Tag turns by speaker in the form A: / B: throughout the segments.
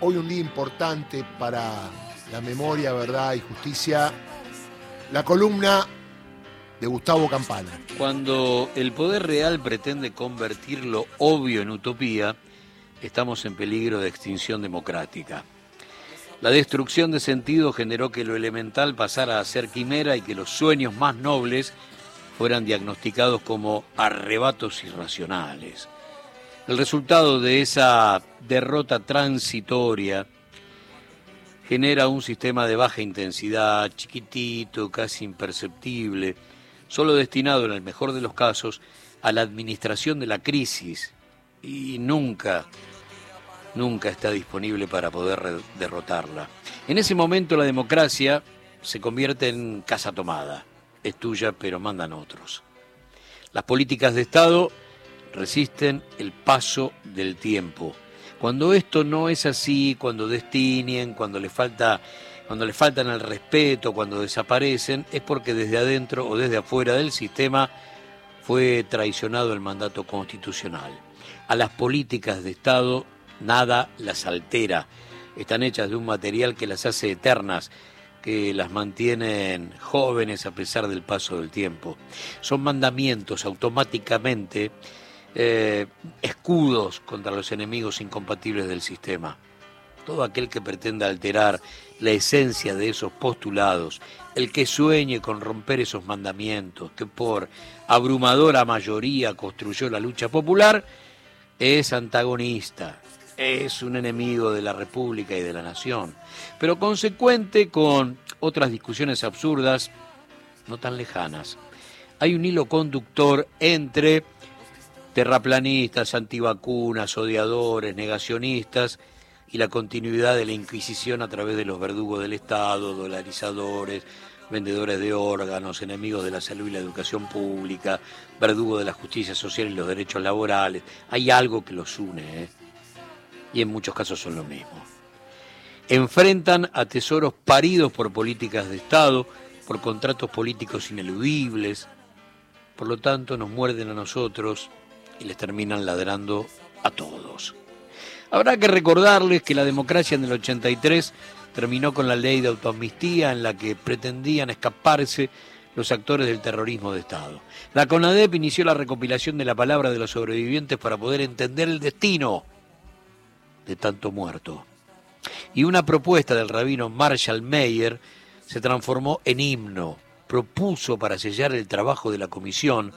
A: hoy un día importante para la memoria, verdad y justicia, la columna de Gustavo Campana.
B: Cuando el poder real pretende convertir lo obvio en utopía, estamos en peligro de extinción democrática. La destrucción de sentido generó que lo elemental pasara a ser quimera y que los sueños más nobles fueran diagnosticados como arrebatos irracionales. El resultado de esa derrota transitoria genera un sistema de baja intensidad, chiquitito, casi imperceptible, solo destinado en el mejor de los casos a la administración de la crisis y nunca, nunca está disponible para poder derrotarla. En ese momento la democracia se convierte en casa tomada es tuya, pero mandan otros. Las políticas de Estado resisten el paso del tiempo. Cuando esto no es así, cuando destinen, cuando le falta cuando le faltan el respeto, cuando desaparecen, es porque desde adentro o desde afuera del sistema fue traicionado el mandato constitucional. A las políticas de Estado nada las altera. Están hechas de un material que las hace eternas, que las mantienen jóvenes a pesar del paso del tiempo. Son mandamientos automáticamente eh, escudos contra los enemigos incompatibles del sistema. Todo aquel que pretenda alterar la esencia de esos postulados, el que sueñe con romper esos mandamientos que por abrumadora mayoría construyó la lucha popular, es antagonista, es un enemigo de la República y de la Nación, pero consecuente con otras discusiones absurdas, no tan lejanas. Hay un hilo conductor entre terraplanistas, antivacunas, odiadores, negacionistas y la continuidad de la Inquisición a través de los verdugos del Estado, dolarizadores, vendedores de órganos, enemigos de la salud y la educación pública, verdugos de la justicia social y los derechos laborales. Hay algo que los une, ¿eh? y en muchos casos son lo mismo. Enfrentan a tesoros paridos por políticas de Estado, por contratos políticos ineludibles, por lo tanto nos muerden a nosotros y les terminan ladrando a todos. Habrá que recordarles que la democracia en el 83 terminó con la ley de autoamnistía en la que pretendían escaparse los actores del terrorismo de Estado. La CONADEP inició la recopilación de la palabra de los sobrevivientes para poder entender el destino de tanto muerto. Y una propuesta del rabino Marshall Mayer se transformó en himno. Propuso para sellar el trabajo de la comisión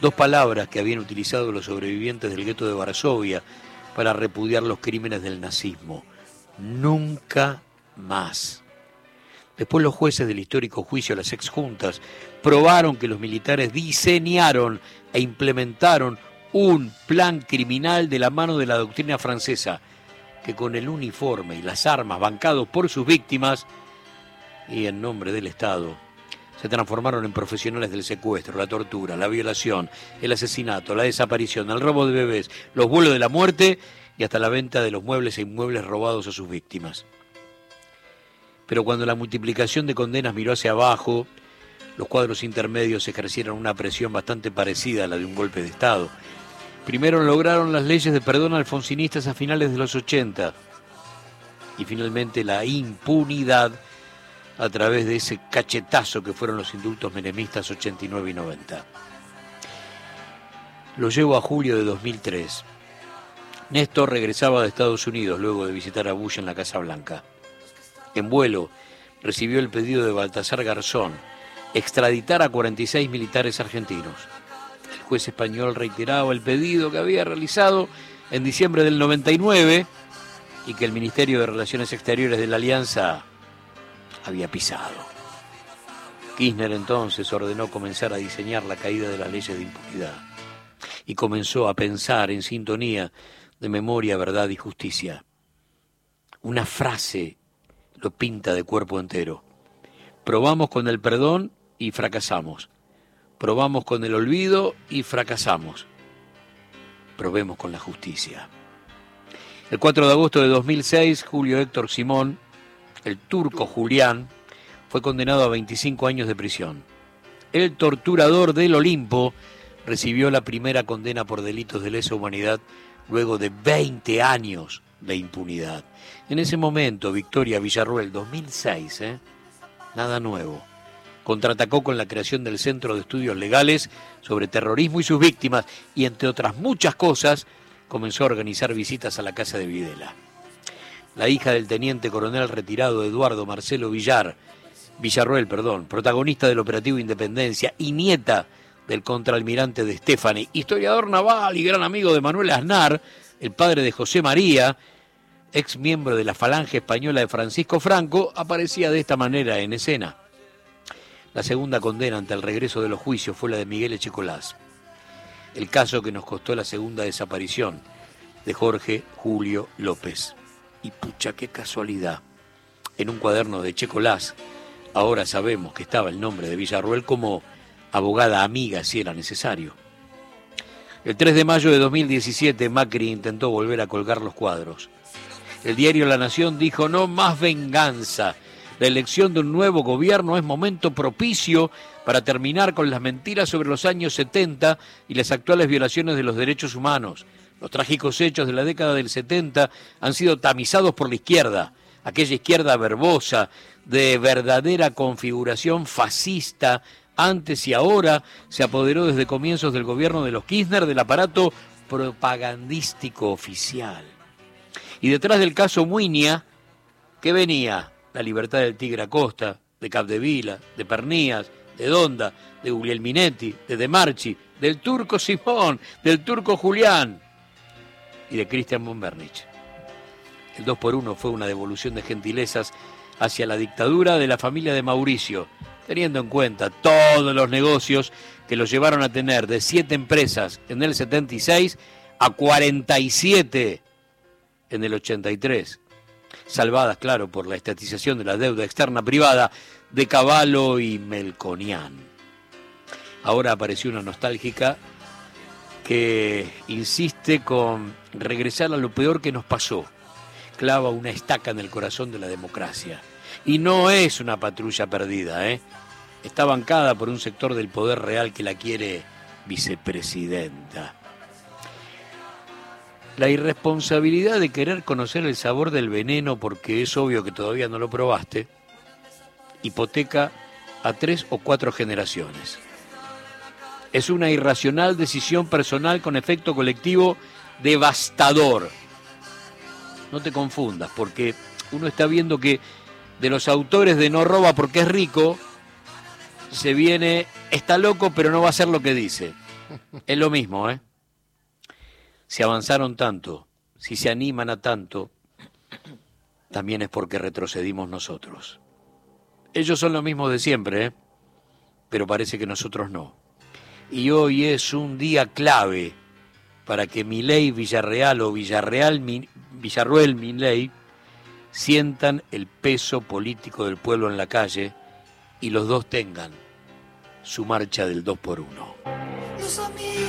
B: dos palabras que habían utilizado los sobrevivientes del gueto de Varsovia para repudiar los crímenes del nazismo. Nunca más. Después los jueces del histórico juicio de las exjuntas probaron que los militares diseñaron e implementaron un plan criminal de la mano de la doctrina francesa que con el uniforme y las armas bancados por sus víctimas y en nombre del Estado se transformaron en profesionales del secuestro, la tortura, la violación, el asesinato, la desaparición, el robo de bebés, los vuelos de la muerte y hasta la venta de los muebles e inmuebles robados a sus víctimas. Pero cuando la multiplicación de condenas miró hacia abajo, los cuadros intermedios ejercieron una presión bastante parecida a la de un golpe de Estado, Primero lograron las leyes de perdón alfonsinistas a finales de los 80 y finalmente la impunidad a través de ese cachetazo que fueron los indultos menemistas 89 y 90. Lo llevo a julio de 2003. Néstor regresaba de Estados Unidos luego de visitar a Bush en la Casa Blanca. En vuelo recibió el pedido de Baltasar Garzón extraditar a 46 militares argentinos juez español reiteraba el pedido que había realizado en diciembre del 99 y que el Ministerio de Relaciones Exteriores de la Alianza había pisado. Kirchner entonces ordenó comenzar a diseñar la caída de las leyes de impunidad y comenzó a pensar en sintonía de memoria, verdad y justicia. Una frase lo pinta de cuerpo entero. Probamos con el perdón y fracasamos. Probamos con el olvido y fracasamos. Probemos con la justicia. El 4 de agosto de 2006, Julio Héctor Simón, el turco Julián, fue condenado a 25 años de prisión. El torturador del Olimpo recibió la primera condena por delitos de lesa humanidad luego de 20 años de impunidad. En ese momento, Victoria Villarruel, 2006, ¿eh? nada nuevo, contraatacó con la creación del Centro de Estudios Legales sobre Terrorismo y sus víctimas y, entre otras muchas cosas, comenzó a organizar visitas a la casa de Videla. La hija del teniente coronel retirado Eduardo Marcelo Villar, Villarruel, perdón, protagonista del operativo Independencia y nieta del contraalmirante de Stefani, historiador naval y gran amigo de Manuel Aznar, el padre de José María, ex miembro de la falange española de Francisco Franco, aparecía de esta manera en escena. La segunda condena ante el regreso de los juicios fue la de Miguel Echecolás, el caso que nos costó la segunda desaparición de Jorge Julio López. Y pucha, qué casualidad. En un cuaderno de Checolás, ahora sabemos que estaba el nombre de Villarruel como abogada amiga si era necesario. El 3 de mayo de 2017 Macri intentó volver a colgar los cuadros. El diario La Nación dijo no más venganza. La elección de un nuevo gobierno es momento propicio para terminar con las mentiras sobre los años 70 y las actuales violaciones de los derechos humanos. Los trágicos hechos de la década del 70 han sido tamizados por la izquierda, aquella izquierda verbosa, de verdadera configuración fascista, antes y ahora se apoderó desde comienzos del gobierno de los Kirchner del aparato propagandístico oficial. Y detrás del caso Muinia, ¿qué venía? La libertad del Tigre Acosta, de Capdevila, de Pernías, de Donda, de Guglielminetti, de De Marchi, del turco Simón, del turco Julián y de Christian Bombernich. El 2 por 1 fue una devolución de gentilezas hacia la dictadura de la familia de Mauricio, teniendo en cuenta todos los negocios que los llevaron a tener de siete empresas en el 76 a 47 en el 83, salvadas, claro, por la estatización de la deuda externa privada de Cavallo y Melconian. Ahora apareció una nostálgica que insiste con regresar a lo peor que nos pasó. Clava una estaca en el corazón de la democracia. Y no es una patrulla perdida, ¿eh? Está bancada por un sector del poder real que la quiere vicepresidenta. La irresponsabilidad de querer conocer el sabor del veneno porque es obvio que todavía no lo probaste, hipoteca a tres o cuatro generaciones. Es una irracional decisión personal con efecto colectivo devastador. No te confundas, porque uno está viendo que de los autores de No roba porque es rico, se viene, está loco pero no va a hacer lo que dice. Es lo mismo, ¿eh? Si avanzaron tanto, si se animan a tanto, también es porque retrocedimos nosotros. Ellos son lo mismo de siempre, ¿eh? pero parece que nosotros no. Y hoy es un día clave para que Milei Villarreal o Villarreal Villarruel Milei sientan el peso político del pueblo en la calle y los dos tengan su marcha del 2 por 1